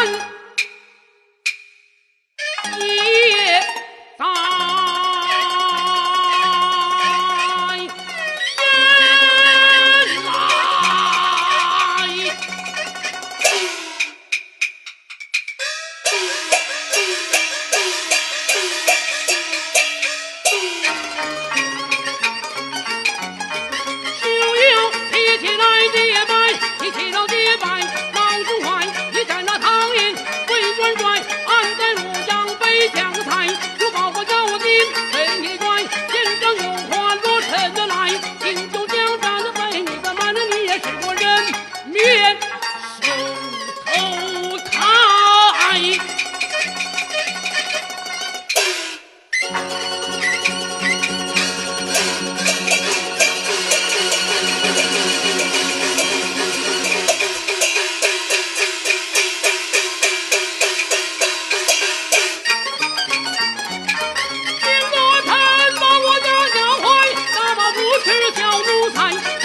Aman 这条奴才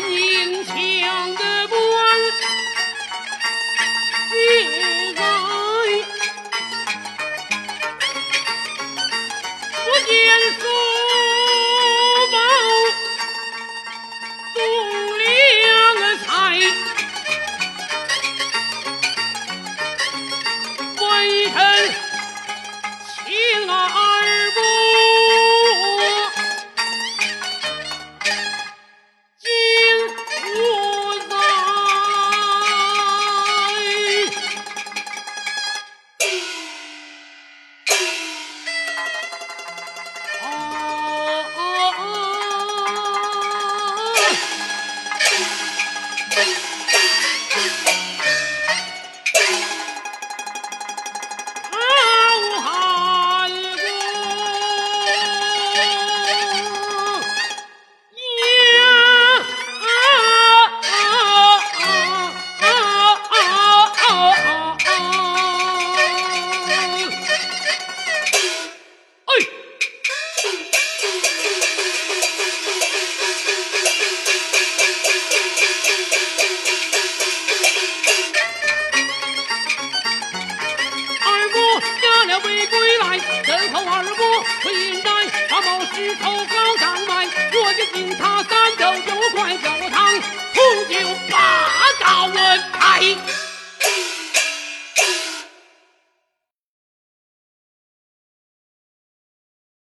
本领强的官。此人哉，他冒石头高岗外，我就请他三斗油，快酒堂，红酒把刀抡开。